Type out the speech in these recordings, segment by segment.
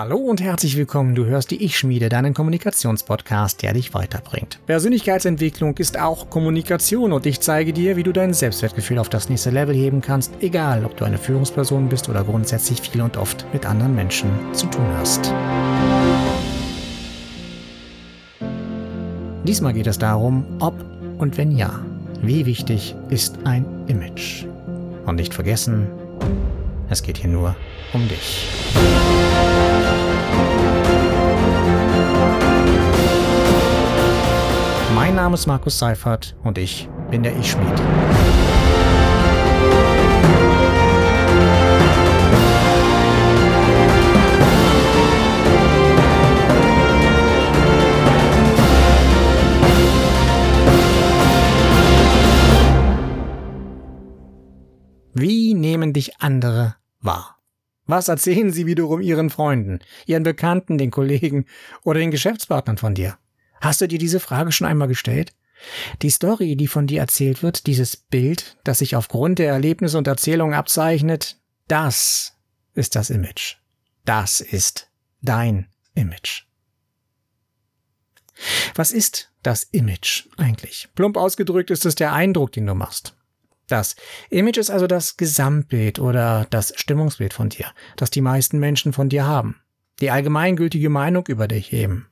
Hallo und herzlich willkommen. Du hörst die Ich-Schmiede, deinen Kommunikationspodcast, der dich weiterbringt. Persönlichkeitsentwicklung ist auch Kommunikation und ich zeige dir, wie du dein Selbstwertgefühl auf das nächste Level heben kannst, egal ob du eine Führungsperson bist oder grundsätzlich viel und oft mit anderen Menschen zu tun hast. Diesmal geht es darum, ob und wenn ja, wie wichtig ist ein Image. Und nicht vergessen, es geht hier nur um dich. Name ist Markus Seifert und ich bin der Ich-Schmied. Wie nehmen dich andere wahr? Was erzählen sie wiederum ihren Freunden, ihren Bekannten, den Kollegen oder den Geschäftspartnern von dir? Hast du dir diese Frage schon einmal gestellt? Die Story, die von dir erzählt wird, dieses Bild, das sich aufgrund der Erlebnisse und Erzählungen abzeichnet, das ist das Image. Das ist dein Image. Was ist das Image eigentlich? Plump ausgedrückt ist es der Eindruck, den du machst. Das Image ist also das Gesamtbild oder das Stimmungsbild von dir, das die meisten Menschen von dir haben. Die allgemeingültige Meinung über dich eben.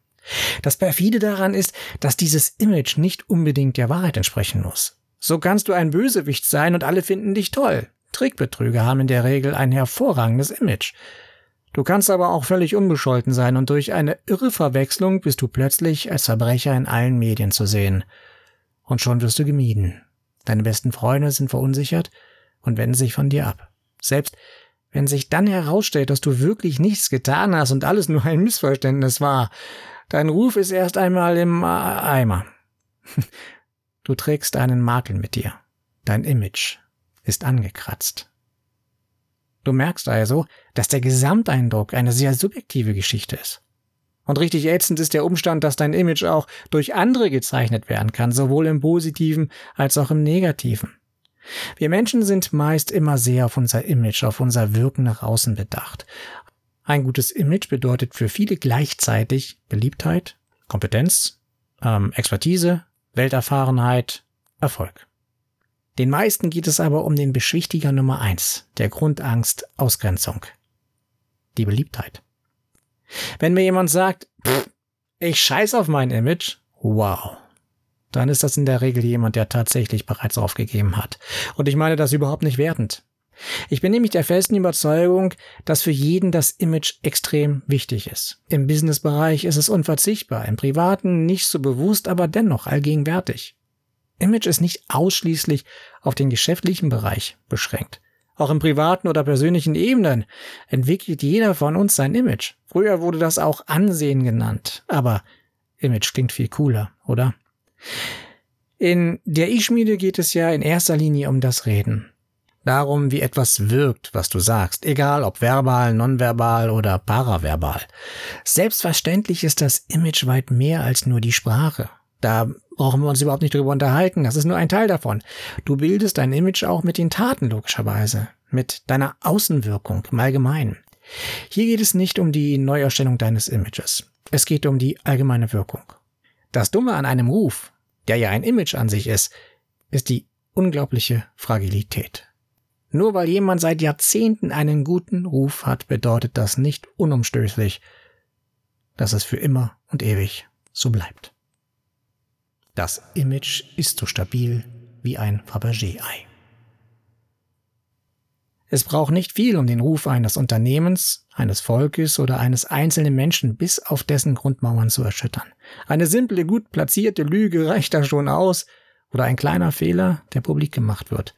Das perfide daran ist, dass dieses Image nicht unbedingt der Wahrheit entsprechen muss. So kannst du ein Bösewicht sein und alle finden dich toll. Trickbetrüger haben in der Regel ein hervorragendes Image. Du kannst aber auch völlig unbescholten sein und durch eine irre Verwechslung bist du plötzlich als Verbrecher in allen Medien zu sehen. Und schon wirst du gemieden. Deine besten Freunde sind verunsichert und wenden sich von dir ab. Selbst wenn sich dann herausstellt, dass du wirklich nichts getan hast und alles nur ein Missverständnis war, dein Ruf ist erst einmal im Eimer. Du trägst einen Makel mit dir. Dein Image ist angekratzt. Du merkst also, dass der Gesamteindruck eine sehr subjektive Geschichte ist. Und richtig ätzend ist der Umstand, dass dein Image auch durch andere gezeichnet werden kann, sowohl im positiven als auch im negativen. Wir Menschen sind meist immer sehr auf unser Image, auf unser Wirken nach außen bedacht. Ein gutes Image bedeutet für viele gleichzeitig Beliebtheit, Kompetenz, ähm, Expertise, Welterfahrenheit, Erfolg. Den meisten geht es aber um den Beschwichtiger Nummer eins, der Grundangst Ausgrenzung. Die Beliebtheit. Wenn mir jemand sagt, ich scheiß auf mein Image, wow, dann ist das in der Regel jemand, der tatsächlich bereits aufgegeben hat. Und ich meine das überhaupt nicht wertend. Ich bin nämlich der festen Überzeugung, dass für jeden das Image extrem wichtig ist. Im Businessbereich ist es unverzichtbar, im privaten nicht so bewusst, aber dennoch allgegenwärtig. Image ist nicht ausschließlich auf den geschäftlichen Bereich beschränkt. Auch im privaten oder persönlichen Ebenen entwickelt jeder von uns sein Image. Früher wurde das auch Ansehen genannt, aber Image klingt viel cooler, oder? In der Ich-Schmiede geht es ja in erster Linie um das Reden. Darum, wie etwas wirkt, was du sagst, egal ob verbal, nonverbal oder paraverbal. Selbstverständlich ist das Image weit mehr als nur die Sprache. Da brauchen wir uns überhaupt nicht drüber unterhalten. Das ist nur ein Teil davon. Du bildest dein Image auch mit den Taten logischerweise, mit deiner Außenwirkung im Allgemeinen. Hier geht es nicht um die Neuerstellung deines Images. Es geht um die allgemeine Wirkung. Das Dumme an einem Ruf, der ja ein Image an sich ist, ist die unglaubliche Fragilität. Nur weil jemand seit Jahrzehnten einen guten Ruf hat, bedeutet das nicht unumstößlich, dass es für immer und ewig so bleibt. Das Image ist so stabil wie ein Fabergé-Ei. Es braucht nicht viel, um den Ruf eines Unternehmens, eines Volkes oder eines einzelnen Menschen bis auf dessen Grundmauern zu erschüttern. Eine simple, gut platzierte Lüge reicht da schon aus, oder ein kleiner Fehler, der publik gemacht wird.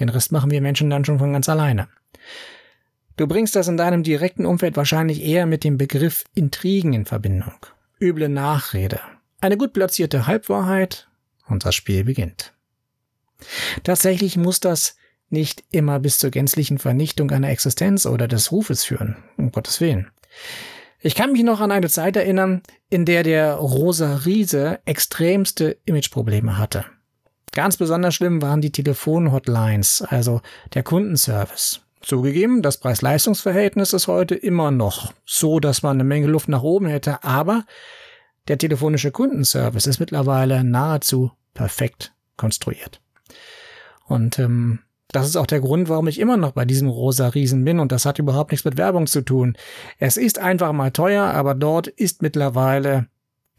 Den Rest machen wir Menschen dann schon von ganz alleine. Du bringst das in deinem direkten Umfeld wahrscheinlich eher mit dem Begriff Intrigen in Verbindung. Üble Nachrede, eine gut platzierte Halbwahrheit das Spiel beginnt. Tatsächlich muss das nicht immer bis zur gänzlichen Vernichtung einer Existenz oder des Rufes führen, um Gottes Willen. Ich kann mich noch an eine Zeit erinnern, in der der Rosa Riese extremste Imageprobleme hatte. Ganz besonders schlimm waren die Telefonhotlines, also der Kundenservice. Zugegeben, das Preis-Leistungs-Verhältnis ist heute immer noch so, dass man eine Menge Luft nach oben hätte, aber der telefonische Kundenservice ist mittlerweile nahezu perfekt konstruiert. Und ähm, das ist auch der Grund, warum ich immer noch bei diesem rosa Riesen bin und das hat überhaupt nichts mit Werbung zu tun. Es ist einfach mal teuer, aber dort ist mittlerweile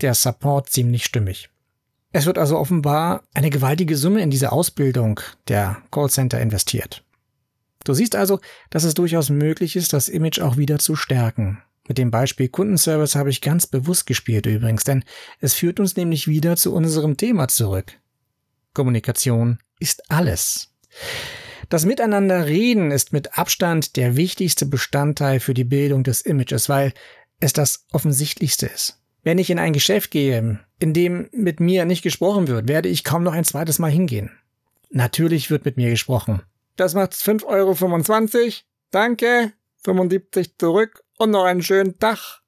der Support ziemlich stimmig. Es wird also offenbar eine gewaltige Summe in diese Ausbildung der Callcenter investiert. Du siehst also, dass es durchaus möglich ist, das Image auch wieder zu stärken. Mit dem Beispiel Kundenservice habe ich ganz bewusst gespielt übrigens, denn es führt uns nämlich wieder zu unserem Thema zurück. Kommunikation ist alles. Das Miteinander reden ist mit Abstand der wichtigste Bestandteil für die Bildung des Images, weil es das offensichtlichste ist. Wenn ich in ein Geschäft gehe, in dem mit mir nicht gesprochen wird, werde ich kaum noch ein zweites Mal hingehen. Natürlich wird mit mir gesprochen. Das macht 5,25 Euro. Danke. 75 zurück und noch einen schönen Tag.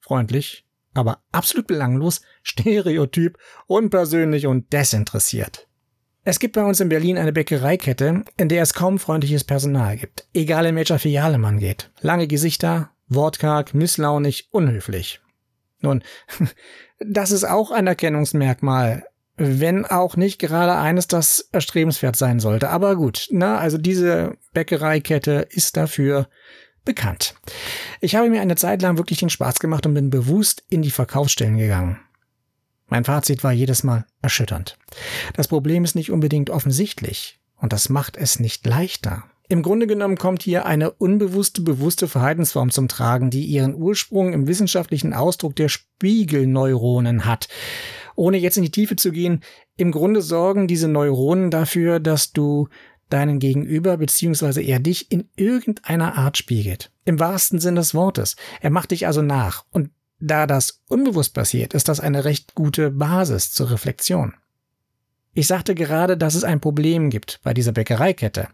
Freundlich, aber absolut belanglos, stereotyp, unpersönlich und desinteressiert. Es gibt bei uns in Berlin eine Bäckereikette, in der es kaum freundliches Personal gibt, egal in welcher Filiale man geht. Lange Gesichter, wortkarg, misslaunig, unhöflich. Nun, das ist auch ein Erkennungsmerkmal, wenn auch nicht gerade eines, das erstrebenswert sein sollte. Aber gut, na, also diese Bäckereikette ist dafür bekannt. Ich habe mir eine Zeit lang wirklich den Spaß gemacht und bin bewusst in die Verkaufsstellen gegangen. Mein Fazit war jedes Mal erschütternd. Das Problem ist nicht unbedingt offensichtlich und das macht es nicht leichter. Im Grunde genommen kommt hier eine unbewusste, bewusste Verhaltensform zum Tragen, die ihren Ursprung im wissenschaftlichen Ausdruck der Spiegelneuronen hat. Ohne jetzt in die Tiefe zu gehen, im Grunde sorgen diese Neuronen dafür, dass du deinen Gegenüber beziehungsweise er dich in irgendeiner Art spiegelt. Im wahrsten Sinn des Wortes. Er macht dich also nach. Und da das unbewusst passiert, ist das eine recht gute Basis zur Reflexion. Ich sagte gerade, dass es ein Problem gibt bei dieser Bäckereikette.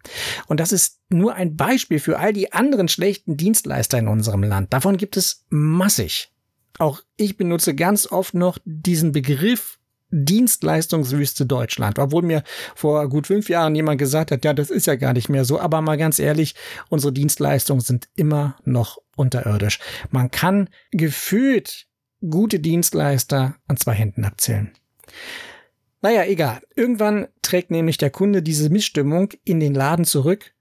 Und das ist nur ein Beispiel für all die anderen schlechten Dienstleister in unserem Land. Davon gibt es massig. Auch ich benutze ganz oft noch diesen Begriff Dienstleistungswüste Deutschland, obwohl mir vor gut fünf Jahren jemand gesagt hat, ja, das ist ja gar nicht mehr so, aber mal ganz ehrlich, unsere Dienstleistungen sind immer noch unterirdisch. Man kann gefühlt gute Dienstleister an zwei Händen abzählen. Naja, egal. Irgendwann trägt nämlich der Kunde diese Missstimmung in den Laden zurück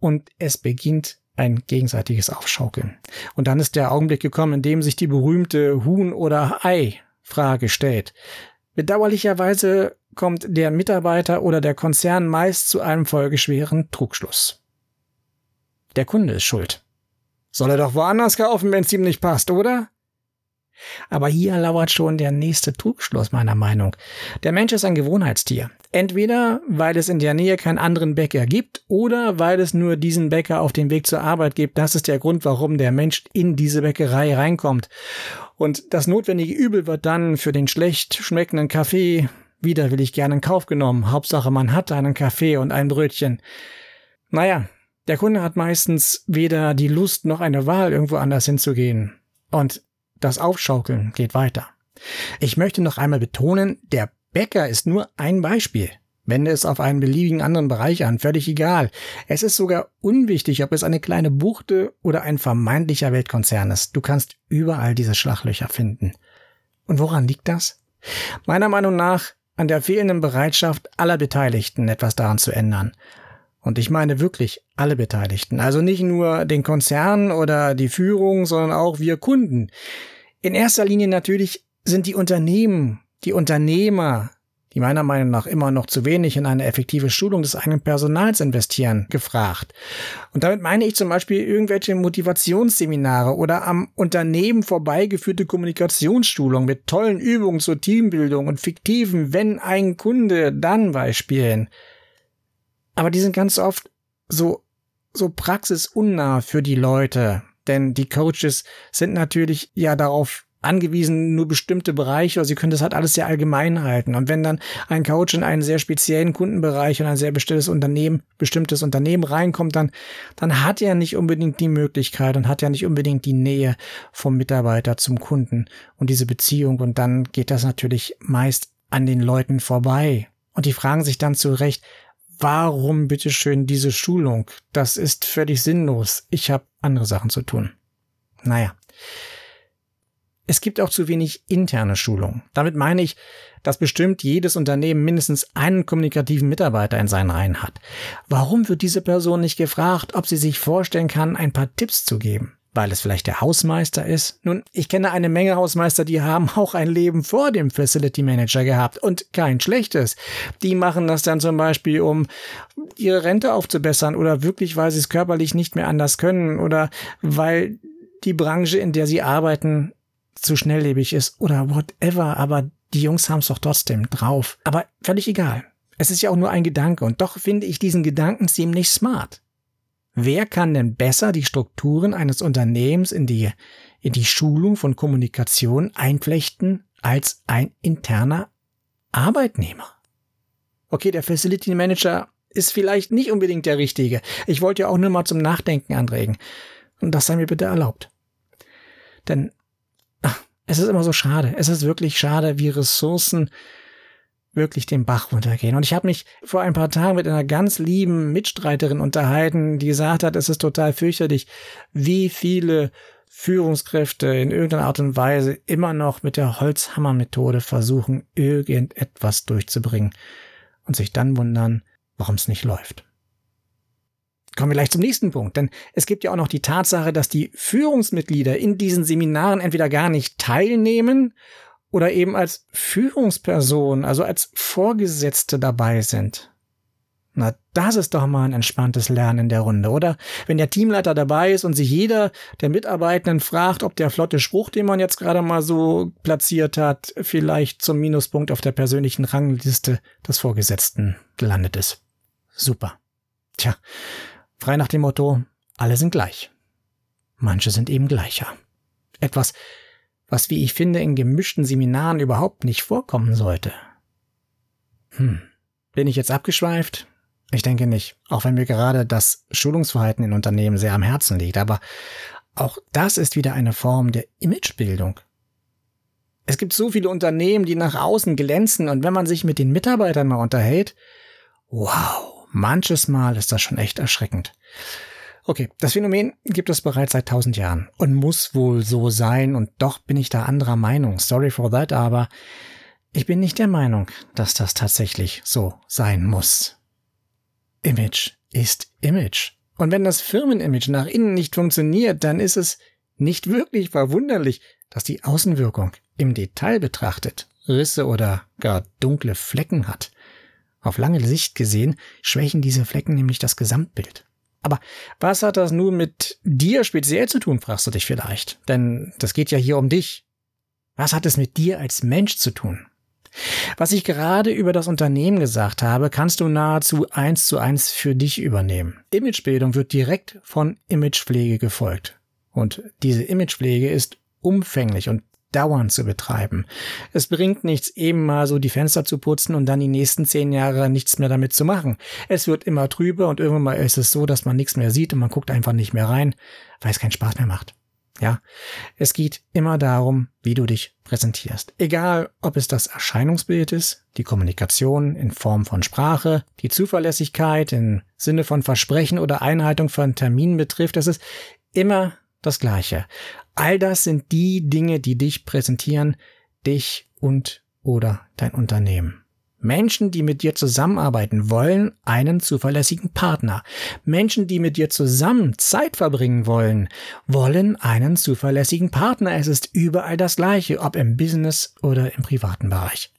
und es beginnt ein gegenseitiges Aufschaukeln. Und dann ist der Augenblick gekommen, in dem sich die berühmte Huhn- oder Ei-Frage stellt. Bedauerlicherweise kommt der Mitarbeiter oder der Konzern meist zu einem folgeschweren Trugschluss. Der Kunde ist schuld. Soll er doch woanders kaufen, wenn es ihm nicht passt, oder? Aber hier lauert schon der nächste Trugschluss meiner Meinung. Der Mensch ist ein Gewohnheitstier. Entweder weil es in der Nähe keinen anderen Bäcker gibt oder weil es nur diesen Bäcker auf dem Weg zur Arbeit gibt. Das ist der Grund, warum der Mensch in diese Bäckerei reinkommt. Und das notwendige Übel wird dann für den schlecht schmeckenden Kaffee widerwillig gerne in Kauf genommen. Hauptsache, man hat einen Kaffee und ein Brötchen. Naja, der Kunde hat meistens weder die Lust noch eine Wahl, irgendwo anders hinzugehen. Und das Aufschaukeln geht weiter. Ich möchte noch einmal betonen, der Bäcker ist nur ein Beispiel. Wende es auf einen beliebigen anderen Bereich an, völlig egal. Es ist sogar unwichtig, ob es eine kleine Buchte oder ein vermeintlicher Weltkonzern ist. Du kannst überall diese Schlaglöcher finden. Und woran liegt das? Meiner Meinung nach an der fehlenden Bereitschaft aller Beteiligten, etwas daran zu ändern. Und ich meine wirklich alle Beteiligten. Also nicht nur den Konzern oder die Führung, sondern auch wir Kunden. In erster Linie natürlich sind die Unternehmen, die Unternehmer, die meiner Meinung nach immer noch zu wenig in eine effektive Schulung des eigenen Personals investieren, gefragt. Und damit meine ich zum Beispiel irgendwelche Motivationsseminare oder am Unternehmen vorbeigeführte Kommunikationsschulung mit tollen Übungen zur Teambildung und fiktiven Wenn ein Kunde dann Beispielen. Aber die sind ganz oft so, so praxisunnah für die Leute. Denn die Coaches sind natürlich ja darauf angewiesen, nur bestimmte Bereiche, oder sie können das halt alles sehr allgemein halten. Und wenn dann ein Coach in einen sehr speziellen Kundenbereich und ein sehr bestimmtes Unternehmen, bestimmtes Unternehmen reinkommt, dann, dann hat er nicht unbedingt die Möglichkeit und hat ja nicht unbedingt die Nähe vom Mitarbeiter zum Kunden und diese Beziehung. Und dann geht das natürlich meist an den Leuten vorbei. Und die fragen sich dann zu Recht, warum bitteschön diese Schulung? Das ist völlig sinnlos. Ich habe andere Sachen zu tun. Naja. Es gibt auch zu wenig interne Schulung. Damit meine ich, dass bestimmt jedes Unternehmen mindestens einen kommunikativen Mitarbeiter in seinen Reihen hat. Warum wird diese Person nicht gefragt, ob sie sich vorstellen kann, ein paar Tipps zu geben? Weil es vielleicht der Hausmeister ist? Nun, ich kenne eine Menge Hausmeister, die haben auch ein Leben vor dem Facility Manager gehabt und kein schlechtes. Die machen das dann zum Beispiel, um ihre Rente aufzubessern oder wirklich, weil sie es körperlich nicht mehr anders können oder weil die Branche, in der sie arbeiten, zu schnelllebig ist oder whatever, aber die Jungs haben es doch trotzdem drauf. Aber völlig egal. Es ist ja auch nur ein Gedanke und doch finde ich diesen Gedanken ziemlich smart. Wer kann denn besser die Strukturen eines Unternehmens in die, in die Schulung von Kommunikation einflechten als ein interner Arbeitnehmer? Okay, der Facility Manager ist vielleicht nicht unbedingt der richtige. Ich wollte ja auch nur mal zum Nachdenken anregen. Und das sei mir bitte erlaubt. Denn es ist immer so schade. Es ist wirklich schade, wie Ressourcen wirklich den Bach runtergehen. Und ich habe mich vor ein paar Tagen mit einer ganz lieben Mitstreiterin unterhalten, die gesagt hat, es ist total fürchterlich, wie viele Führungskräfte in irgendeiner Art und Weise immer noch mit der Holzhammermethode versuchen, irgendetwas durchzubringen und sich dann wundern, warum es nicht läuft. Kommen wir gleich zum nächsten Punkt, denn es gibt ja auch noch die Tatsache, dass die Führungsmitglieder in diesen Seminaren entweder gar nicht teilnehmen oder eben als Führungsperson, also als Vorgesetzte dabei sind. Na, das ist doch mal ein entspanntes Lernen in der Runde, oder? Wenn der Teamleiter dabei ist und sich jeder der Mitarbeitenden fragt, ob der flotte Spruch, den man jetzt gerade mal so platziert hat, vielleicht zum Minuspunkt auf der persönlichen Rangliste des Vorgesetzten gelandet ist. Super. Tja, Frei nach dem Motto, alle sind gleich. Manche sind eben gleicher. Etwas, was, wie ich finde, in gemischten Seminaren überhaupt nicht vorkommen sollte. Hm, bin ich jetzt abgeschweift? Ich denke nicht, auch wenn mir gerade das Schulungsverhalten in Unternehmen sehr am Herzen liegt, aber auch das ist wieder eine Form der Imagebildung. Es gibt so viele Unternehmen, die nach außen glänzen und wenn man sich mit den Mitarbeitern mal unterhält, wow, manches Mal ist das schon echt erschreckend. Okay, das Phänomen gibt es bereits seit tausend Jahren und muss wohl so sein und doch bin ich da anderer Meinung. Sorry for that, aber ich bin nicht der Meinung, dass das tatsächlich so sein muss. Image ist Image. Und wenn das Firmenimage nach innen nicht funktioniert, dann ist es nicht wirklich verwunderlich, dass die Außenwirkung im Detail betrachtet Risse oder gar dunkle Flecken hat. Auf lange Sicht gesehen schwächen diese Flecken nämlich das Gesamtbild. Aber was hat das nun mit dir speziell zu tun, fragst du dich vielleicht. Denn das geht ja hier um dich. Was hat es mit dir als Mensch zu tun? Was ich gerade über das Unternehmen gesagt habe, kannst du nahezu eins zu eins für dich übernehmen. Imagebildung wird direkt von Imagepflege gefolgt. Und diese Imagepflege ist umfänglich und dauernd zu betreiben. Es bringt nichts, eben mal so die Fenster zu putzen und dann die nächsten zehn Jahre nichts mehr damit zu machen. Es wird immer trüber und irgendwann mal ist es so, dass man nichts mehr sieht und man guckt einfach nicht mehr rein, weil es keinen Spaß mehr macht. Ja, es geht immer darum, wie du dich präsentierst. Egal, ob es das Erscheinungsbild ist, die Kommunikation in Form von Sprache, die Zuverlässigkeit im Sinne von Versprechen oder Einhaltung von Terminen betrifft, es ist immer das Gleiche. All das sind die Dinge, die dich präsentieren, dich und oder dein Unternehmen. Menschen, die mit dir zusammenarbeiten wollen, einen zuverlässigen Partner. Menschen, die mit dir zusammen Zeit verbringen wollen, wollen einen zuverlässigen Partner. Es ist überall das Gleiche, ob im Business oder im privaten Bereich.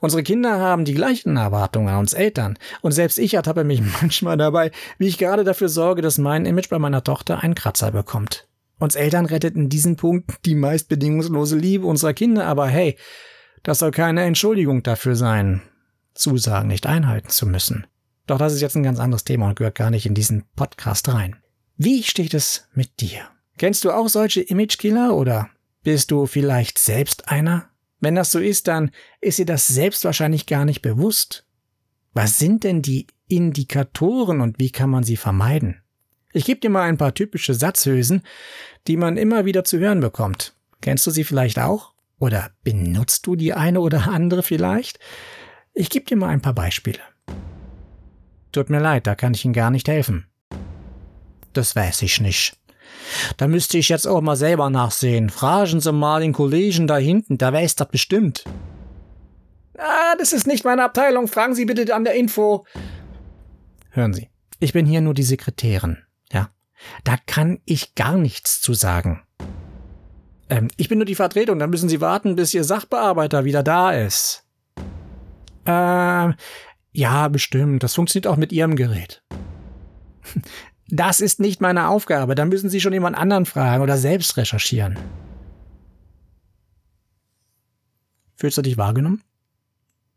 Unsere Kinder haben die gleichen Erwartungen an uns Eltern. Und selbst ich ertappe mich manchmal dabei, wie ich gerade dafür sorge, dass mein Image bei meiner Tochter einen Kratzer bekommt. Uns Eltern rettet in diesem Punkt die meist bedingungslose Liebe unserer Kinder, aber hey, das soll keine Entschuldigung dafür sein, Zusagen nicht einhalten zu müssen. Doch das ist jetzt ein ganz anderes Thema und gehört gar nicht in diesen Podcast rein. Wie steht es mit dir? Kennst du auch solche Imagekiller oder bist du vielleicht selbst einer? Wenn das so ist, dann ist dir das selbst wahrscheinlich gar nicht bewusst. Was sind denn die Indikatoren und wie kann man sie vermeiden? Ich gebe dir mal ein paar typische Satzhülsen, die man immer wieder zu hören bekommt. Kennst du sie vielleicht auch? Oder benutzt du die eine oder andere vielleicht? Ich gebe dir mal ein paar Beispiele. Tut mir leid, da kann ich Ihnen gar nicht helfen. Das weiß ich nicht. Da müsste ich jetzt auch mal selber nachsehen. Fragen Sie mal den Kollegen da hinten, der weiß das bestimmt. Ah, das ist nicht meine Abteilung. Fragen Sie bitte an der Info. Hören Sie, ich bin hier nur die Sekretärin, ja. Da kann ich gar nichts zu sagen. Ähm, ich bin nur die Vertretung, dann müssen Sie warten, bis Ihr Sachbearbeiter wieder da ist. Ähm, ja, bestimmt. Das funktioniert auch mit Ihrem Gerät. Das ist nicht meine Aufgabe. Da müssen Sie schon jemand anderen fragen oder selbst recherchieren. Fühlst du dich wahrgenommen?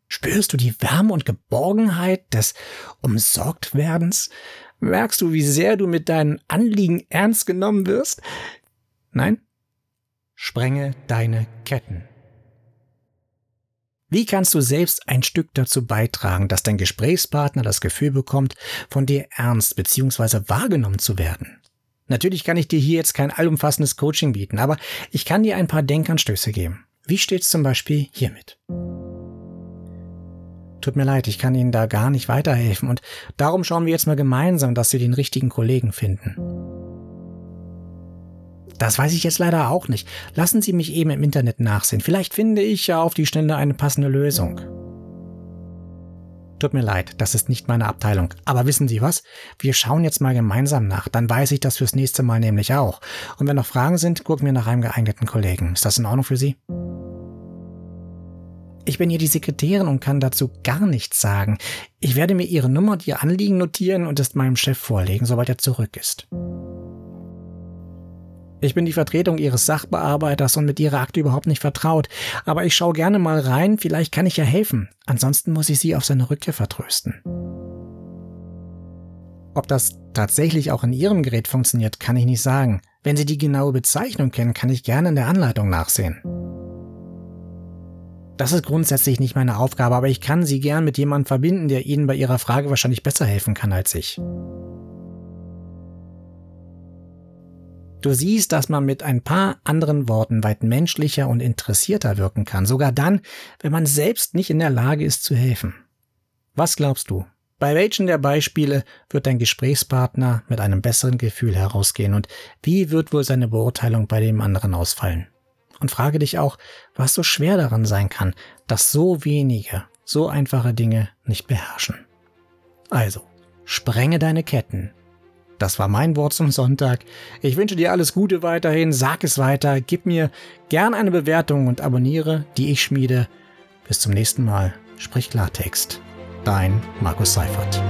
Spürst du die Wärme und Geborgenheit des Umsorgtwerdens? Merkst du, wie sehr du mit deinen Anliegen ernst genommen wirst? Nein? Sprenge deine Ketten. Wie kannst du selbst ein Stück dazu beitragen, dass dein Gesprächspartner das Gefühl bekommt, von dir ernst bzw. wahrgenommen zu werden? Natürlich kann ich dir hier jetzt kein allumfassendes Coaching bieten, aber ich kann dir ein paar Denkanstöße geben. Wie steht's zum Beispiel hiermit? Tut mir leid, ich kann Ihnen da gar nicht weiterhelfen und darum schauen wir jetzt mal gemeinsam, dass Sie den richtigen Kollegen finden. Das weiß ich jetzt leider auch nicht. Lassen Sie mich eben im Internet nachsehen. Vielleicht finde ich ja auf die Schnelle eine passende Lösung. Tut mir leid, das ist nicht meine Abteilung. Aber wissen Sie was? Wir schauen jetzt mal gemeinsam nach. Dann weiß ich das fürs nächste Mal nämlich auch. Und wenn noch Fragen sind, gucken wir nach einem geeigneten Kollegen. Ist das in Ordnung für Sie? Ich bin hier die Sekretärin und kann dazu gar nichts sagen. Ich werde mir Ihre Nummer und Ihr Anliegen notieren und es meinem Chef vorlegen, sobald er zurück ist. Ich bin die Vertretung Ihres Sachbearbeiters und mit Ihrer Akte überhaupt nicht vertraut, aber ich schaue gerne mal rein, vielleicht kann ich ja helfen. Ansonsten muss ich Sie auf seine Rückkehr vertrösten. Ob das tatsächlich auch in Ihrem Gerät funktioniert, kann ich nicht sagen. Wenn Sie die genaue Bezeichnung kennen, kann ich gerne in der Anleitung nachsehen. Das ist grundsätzlich nicht meine Aufgabe, aber ich kann Sie gern mit jemandem verbinden, der Ihnen bei Ihrer Frage wahrscheinlich besser helfen kann als ich. Du siehst, dass man mit ein paar anderen Worten weit menschlicher und interessierter wirken kann, sogar dann, wenn man selbst nicht in der Lage ist zu helfen. Was glaubst du? Bei welchen der Beispiele wird dein Gesprächspartner mit einem besseren Gefühl herausgehen und wie wird wohl seine Beurteilung bei dem anderen ausfallen? Und frage dich auch, was so schwer daran sein kann, dass so wenige, so einfache Dinge nicht beherrschen. Also, sprenge deine Ketten das war mein Wort zum Sonntag. Ich wünsche dir alles Gute weiterhin, sag es weiter, gib mir gern eine Bewertung und abonniere, die ich schmiede. Bis zum nächsten Mal. Sprich Klartext. Dein Markus Seifert.